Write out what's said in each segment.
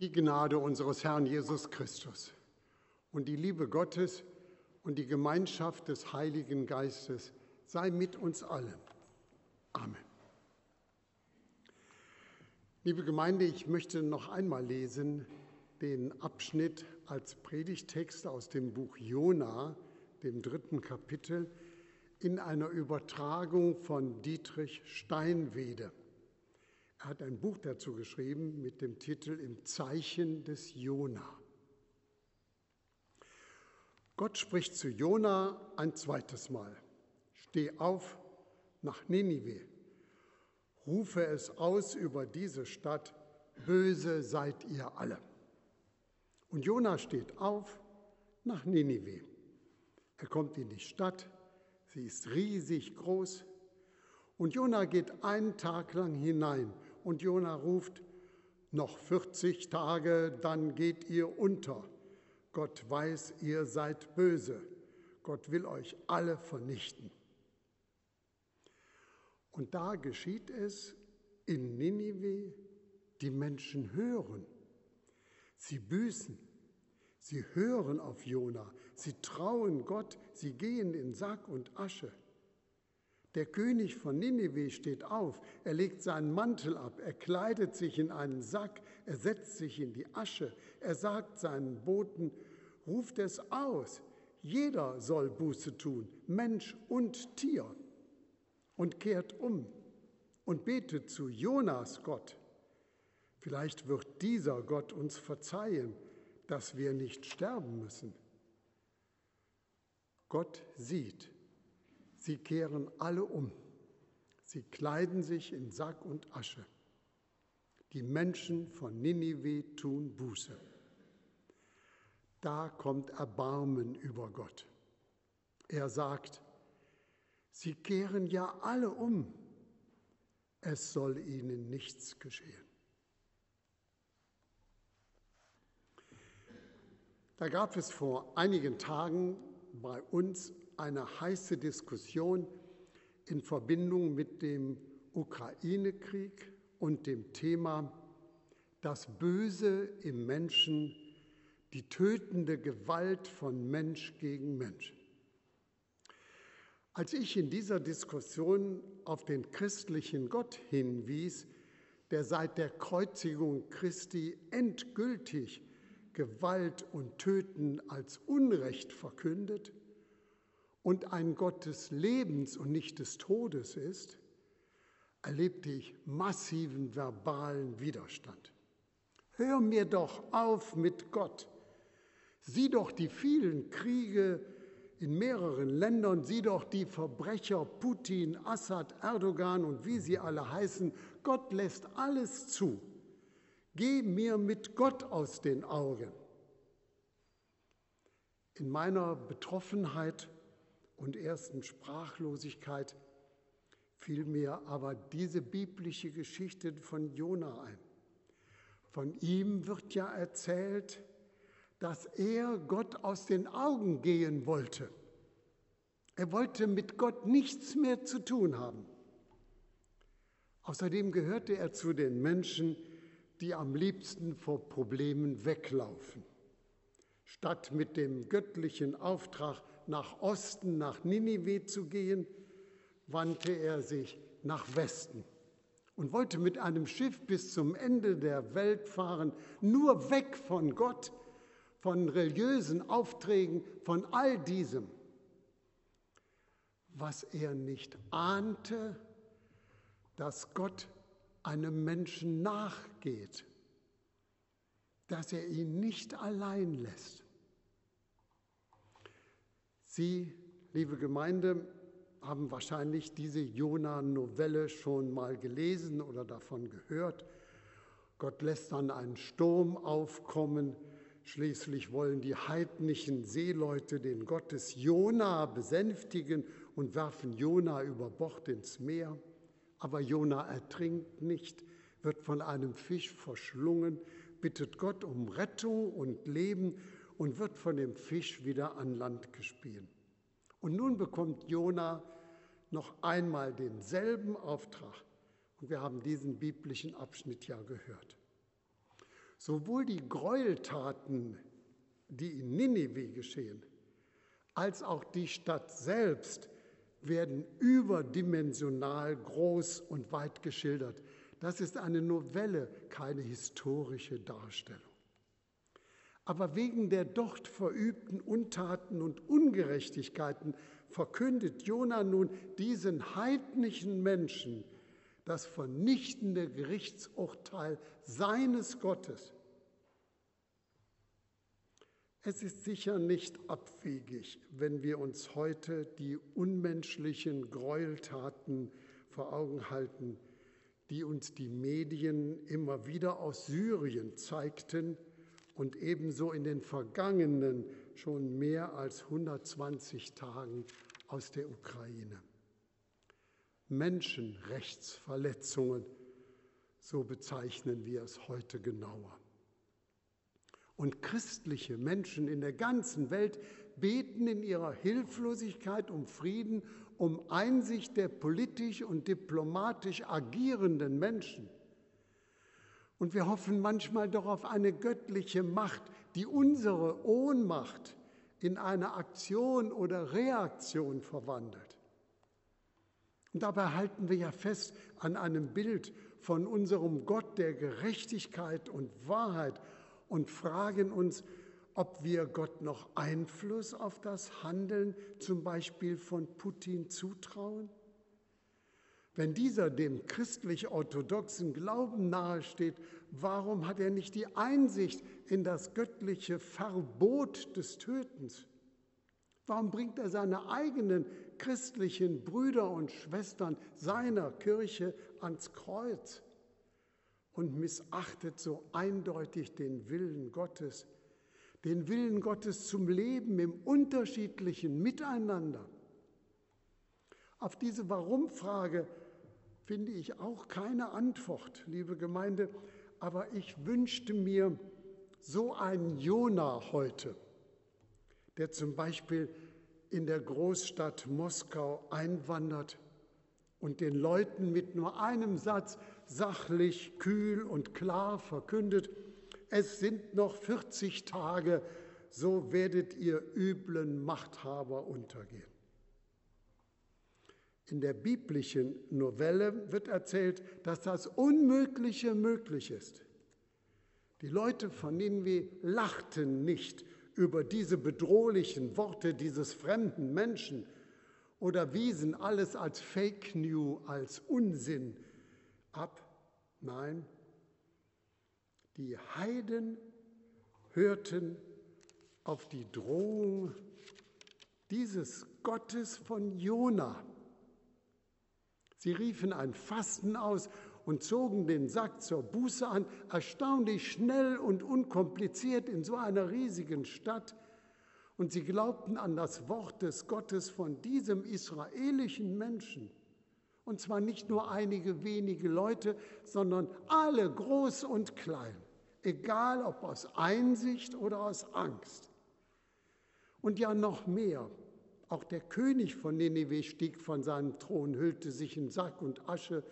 Die Gnade unseres Herrn Jesus Christus und die Liebe Gottes und die Gemeinschaft des Heiligen Geistes sei mit uns allen. Amen. Liebe Gemeinde, ich möchte noch einmal lesen den Abschnitt als Predigtext aus dem Buch Jona, dem dritten Kapitel, in einer Übertragung von Dietrich Steinwede. Er hat ein Buch dazu geschrieben mit dem Titel Im Zeichen des Jona. Gott spricht zu Jona ein zweites Mal. Steh auf nach Ninive. Rufe es aus über diese Stadt. Böse seid ihr alle. Und Jona steht auf nach Ninive. Er kommt in die Stadt. Sie ist riesig groß. Und Jona geht einen Tag lang hinein und Jona ruft, noch 40 Tage, dann geht ihr unter. Gott weiß, ihr seid böse. Gott will euch alle vernichten. Und da geschieht es in Ninive, die Menschen hören. Sie büßen. Sie hören auf Jona. Sie trauen Gott. Sie gehen in Sack und Asche. Der König von Ninive steht auf, er legt seinen Mantel ab, er kleidet sich in einen Sack, er setzt sich in die Asche, er sagt seinen Boten, ruft es aus, jeder soll Buße tun, Mensch und Tier, und kehrt um und betet zu Jonas Gott. Vielleicht wird dieser Gott uns verzeihen, dass wir nicht sterben müssen. Gott sieht, Sie kehren alle um. Sie kleiden sich in Sack und Asche. Die Menschen von Ninive tun Buße. Da kommt Erbarmen über Gott. Er sagt, Sie kehren ja alle um. Es soll ihnen nichts geschehen. Da gab es vor einigen Tagen bei uns eine heiße Diskussion in Verbindung mit dem Ukraine-Krieg und dem Thema das Böse im Menschen, die tötende Gewalt von Mensch gegen Mensch. Als ich in dieser Diskussion auf den christlichen Gott hinwies, der seit der Kreuzigung Christi endgültig Gewalt und Töten als Unrecht verkündet, und ein Gott des Lebens und nicht des Todes ist, erlebte ich massiven verbalen Widerstand. Hör mir doch auf mit Gott. Sieh doch die vielen Kriege in mehreren Ländern, sieh doch die Verbrecher Putin, Assad, Erdogan und wie sie alle heißen. Gott lässt alles zu. Geh mir mit Gott aus den Augen. In meiner Betroffenheit und ersten Sprachlosigkeit fiel mir aber diese biblische Geschichte von Jona ein. Von ihm wird ja erzählt, dass er Gott aus den Augen gehen wollte. Er wollte mit Gott nichts mehr zu tun haben. Außerdem gehörte er zu den Menschen, die am liebsten vor Problemen weglaufen. Statt mit dem göttlichen Auftrag nach Osten, nach Ninive zu gehen, wandte er sich nach Westen und wollte mit einem Schiff bis zum Ende der Welt fahren, nur weg von Gott, von religiösen Aufträgen, von all diesem. Was er nicht ahnte, dass Gott einem Menschen nachgeht, dass er ihn nicht allein lässt. Sie, liebe Gemeinde, haben wahrscheinlich diese Jona-Novelle schon mal gelesen oder davon gehört. Gott lässt dann einen Sturm aufkommen. Schließlich wollen die heidnischen Seeleute den Gott des Jona besänftigen und werfen Jona über Bord ins Meer. Aber Jona ertrinkt nicht, wird von einem Fisch verschlungen, bittet Gott um Rettung und Leben und wird von dem Fisch wieder an Land gespielt. Und nun bekommt Jona noch einmal denselben Auftrag. Und wir haben diesen biblischen Abschnitt ja gehört. Sowohl die Gräueltaten, die in Ninive geschehen, als auch die Stadt selbst werden überdimensional groß und weit geschildert. Das ist eine Novelle, keine historische Darstellung. Aber wegen der dort verübten Untaten und Ungerechtigkeiten verkündet Jona nun diesen heidnischen Menschen das vernichtende Gerichtsurteil seines Gottes. Es ist sicher nicht abwegig, wenn wir uns heute die unmenschlichen Gräueltaten vor Augen halten, die uns die Medien immer wieder aus Syrien zeigten und ebenso in den vergangenen schon mehr als 120 Tagen aus der Ukraine. Menschenrechtsverletzungen, so bezeichnen wir es heute genauer. Und christliche Menschen in der ganzen Welt beten in ihrer Hilflosigkeit um Frieden, um Einsicht der politisch und diplomatisch agierenden Menschen. Und wir hoffen manchmal doch auf eine göttliche Macht, die unsere Ohnmacht in eine Aktion oder Reaktion verwandelt. Und dabei halten wir ja fest an einem Bild von unserem Gott der Gerechtigkeit und Wahrheit und fragen uns, ob wir Gott noch Einfluss auf das Handeln zum Beispiel von Putin zutrauen? Wenn dieser dem christlich-orthodoxen Glauben nahesteht, warum hat er nicht die Einsicht in das göttliche Verbot des Tötens? Warum bringt er seine eigenen christlichen Brüder und Schwestern seiner Kirche ans Kreuz und missachtet so eindeutig den Willen Gottes, den Willen Gottes zum Leben im unterschiedlichen Miteinander. Auf diese Warum-Frage finde ich auch keine Antwort, liebe Gemeinde, aber ich wünschte mir so einen Jona heute, der zum Beispiel in der Großstadt Moskau einwandert und den Leuten mit nur einem Satz sachlich, kühl und klar verkündet, es sind noch 40 Tage, so werdet ihr üblen Machthaber untergehen. In der biblischen Novelle wird erzählt, dass das Unmögliche möglich ist. Die Leute von Nineveh lachten nicht über diese bedrohlichen Worte dieses fremden Menschen oder wiesen alles als Fake News, als Unsinn ab. Nein, die Heiden hörten auf die Drohung dieses Gottes von Jona. Sie riefen ein Fasten aus und zogen den Sack zur Buße an, erstaunlich schnell und unkompliziert in so einer riesigen Stadt. Und sie glaubten an das Wort des Gottes von diesem israelischen Menschen. Und zwar nicht nur einige wenige Leute, sondern alle, groß und klein, egal ob aus Einsicht oder aus Angst. Und ja noch mehr, auch der König von Nineveh stieg von seinem Thron, hüllte sich in Sack und Asche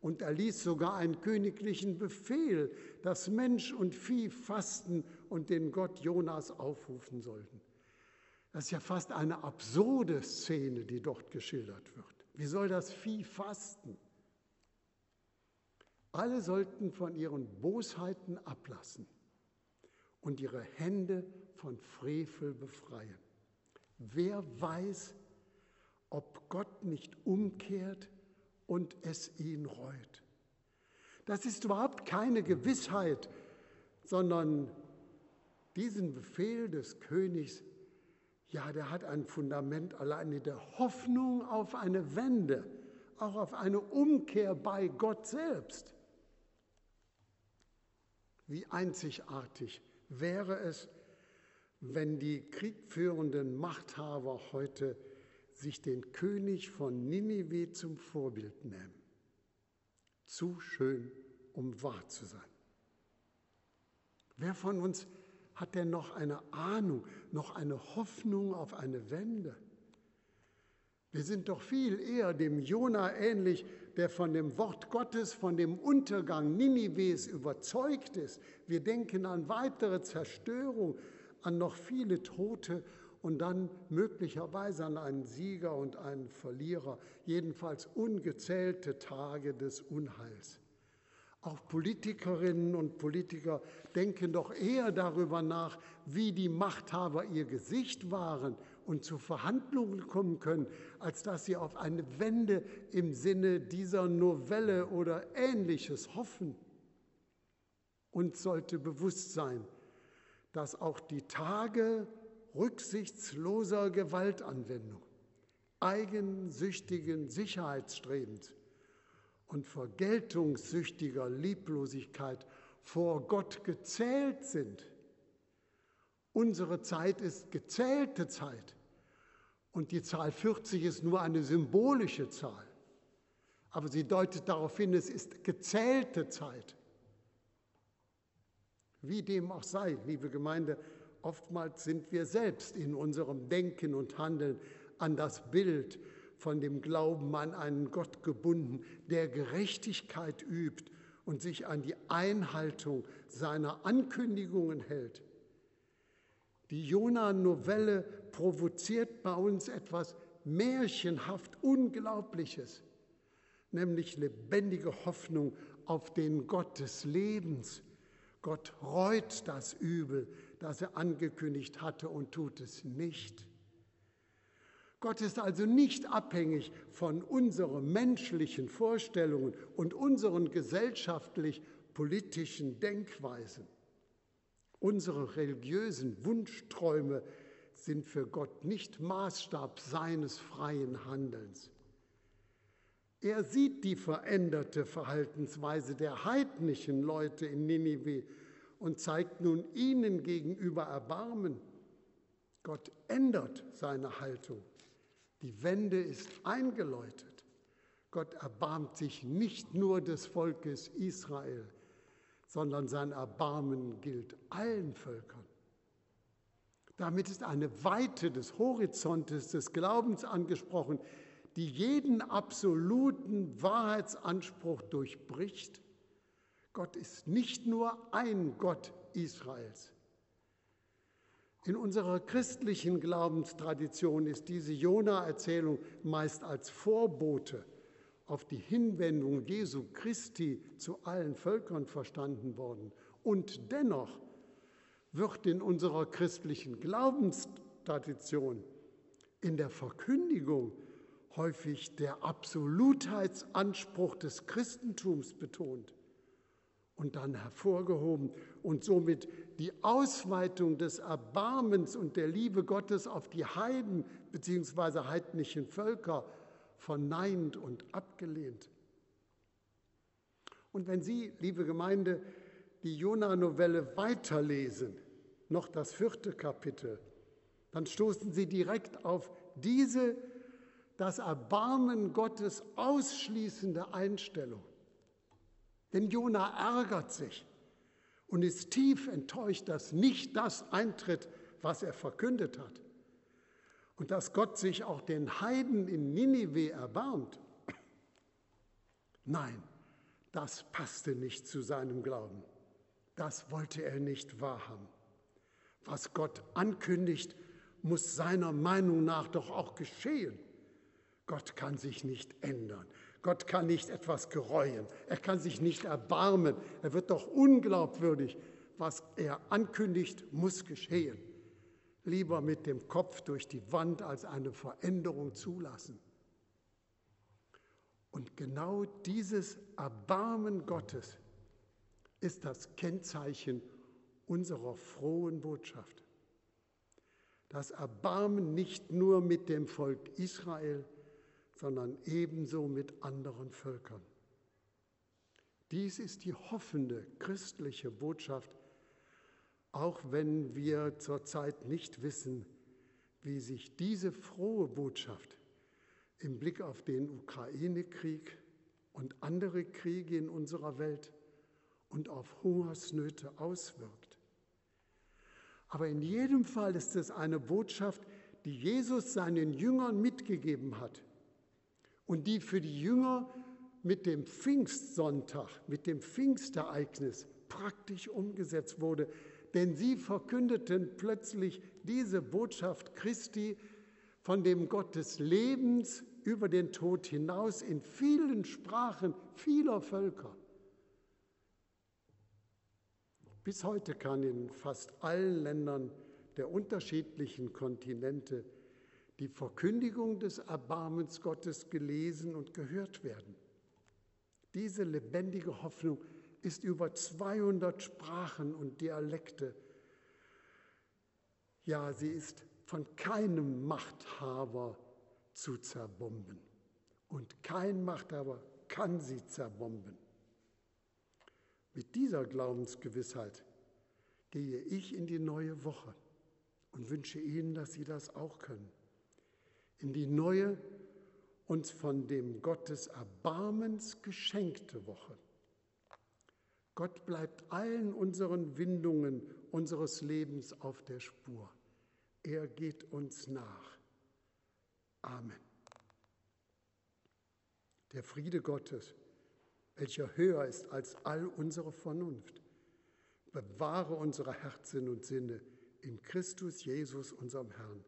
und erließ sogar einen königlichen Befehl, dass Mensch und Vieh fasten und den Gott Jonas aufrufen sollten. Das ist ja fast eine absurde Szene, die dort geschildert wird. Wie soll das Vieh fasten? Alle sollten von ihren Bosheiten ablassen und ihre Hände von Frevel befreien. Wer weiß, ob Gott nicht umkehrt und es ihn reut. Das ist überhaupt keine Gewissheit, sondern diesen Befehl des Königs ja, der hat ein Fundament alleine der Hoffnung auf eine Wende, auch auf eine Umkehr bei Gott selbst. Wie einzigartig wäre es, wenn die kriegführenden Machthaber heute sich den König von Ninive zum Vorbild nehmen. Zu schön, um wahr zu sein. Wer von uns hat er noch eine Ahnung, noch eine Hoffnung auf eine Wende. Wir sind doch viel eher dem Jona ähnlich, der von dem Wort Gottes, von dem Untergang Ninives überzeugt ist. Wir denken an weitere Zerstörung, an noch viele Tote und dann möglicherweise an einen Sieger und einen Verlierer, jedenfalls ungezählte Tage des Unheils. Auch Politikerinnen und Politiker denken doch eher darüber nach, wie die Machthaber ihr Gesicht wahren und zu Verhandlungen kommen können, als dass sie auf eine Wende im Sinne dieser Novelle oder ähnliches hoffen. Uns sollte bewusst sein, dass auch die Tage rücksichtsloser Gewaltanwendung, eigensüchtigen Sicherheitsstrebens und vergeltungssüchtiger Lieblosigkeit vor Gott gezählt sind. Unsere Zeit ist gezählte Zeit und die Zahl 40 ist nur eine symbolische Zahl. Aber sie deutet darauf hin, es ist gezählte Zeit. Wie dem auch sei, liebe Gemeinde, oftmals sind wir selbst in unserem Denken und Handeln an das Bild von dem Glauben an einen Gott gebunden, der Gerechtigkeit übt und sich an die Einhaltung seiner Ankündigungen hält. Die Jona-Novelle provoziert bei uns etwas märchenhaft Unglaubliches, nämlich lebendige Hoffnung auf den Gott des Lebens. Gott reut das Übel, das er angekündigt hatte und tut es nicht. Gott ist also nicht abhängig von unseren menschlichen Vorstellungen und unseren gesellschaftlich-politischen Denkweisen. Unsere religiösen Wunschträume sind für Gott nicht Maßstab seines freien Handelns. Er sieht die veränderte Verhaltensweise der heidnischen Leute in Ninive und zeigt nun ihnen gegenüber Erbarmen. Gott ändert seine Haltung. Die Wende ist eingeläutet. Gott erbarmt sich nicht nur des Volkes Israel, sondern sein Erbarmen gilt allen Völkern. Damit ist eine Weite des Horizontes des Glaubens angesprochen, die jeden absoluten Wahrheitsanspruch durchbricht. Gott ist nicht nur ein Gott Israels. In unserer christlichen Glaubenstradition ist diese Jona-Erzählung meist als Vorbote auf die Hinwendung Jesu Christi zu allen Völkern verstanden worden. Und dennoch wird in unserer christlichen Glaubenstradition in der Verkündigung häufig der Absolutheitsanspruch des Christentums betont und dann hervorgehoben und somit die Ausweitung des Erbarmens und der Liebe Gottes auf die Heiden bzw. heidnischen Völker verneint und abgelehnt. Und wenn Sie, liebe Gemeinde, die Jona-Novelle weiterlesen, noch das vierte Kapitel, dann stoßen Sie direkt auf diese das Erbarmen Gottes ausschließende Einstellung. Denn Jona ärgert sich und ist tief enttäuscht, dass nicht das eintritt, was er verkündet hat und dass Gott sich auch den Heiden in Ninive erbarmt. Nein, das passte nicht zu seinem Glauben. Das wollte er nicht wahrhaben. Was Gott ankündigt, muss seiner Meinung nach doch auch geschehen. Gott kann sich nicht ändern. Gott kann nicht etwas gereuen. Er kann sich nicht erbarmen. Er wird doch unglaubwürdig. Was er ankündigt, muss geschehen lieber mit dem Kopf durch die Wand als eine Veränderung zulassen. Und genau dieses Erbarmen Gottes ist das Kennzeichen unserer frohen Botschaft. Das Erbarmen nicht nur mit dem Volk Israel, sondern ebenso mit anderen Völkern. Dies ist die hoffende christliche Botschaft, auch wenn wir zurzeit nicht wissen, wie sich diese frohe Botschaft im Blick auf den Ukraine-Krieg und andere Kriege in unserer Welt und auf Hungersnöte auswirkt. Aber in jedem Fall ist es eine Botschaft, die Jesus seinen Jüngern mitgegeben hat und die für die Jünger mit dem Pfingstsonntag, mit dem Pfingstereignis praktisch umgesetzt wurde. Denn sie verkündeten plötzlich diese Botschaft Christi von dem Gott des Lebens über den Tod hinaus in vielen Sprachen vieler Völker. Bis heute kann in fast allen Ländern der unterschiedlichen Kontinente die Verkündigung des Erbarmens Gottes gelesen und gehört werden. Diese lebendige Hoffnung ist über 200 Sprachen und Dialekte. Ja, sie ist von keinem Machthaber zu zerbomben. Und kein Machthaber kann sie zerbomben. Mit dieser Glaubensgewissheit gehe ich in die neue Woche und wünsche Ihnen, dass Sie das auch können. In die neue, uns von dem Gottes Erbarmens geschenkte Woche. Gott bleibt allen unseren Windungen unseres Lebens auf der Spur. Er geht uns nach. Amen. Der Friede Gottes welcher höher ist als all unsere Vernunft. Bewahre unsere Herzen und Sinne in Christus Jesus, unserem Herrn.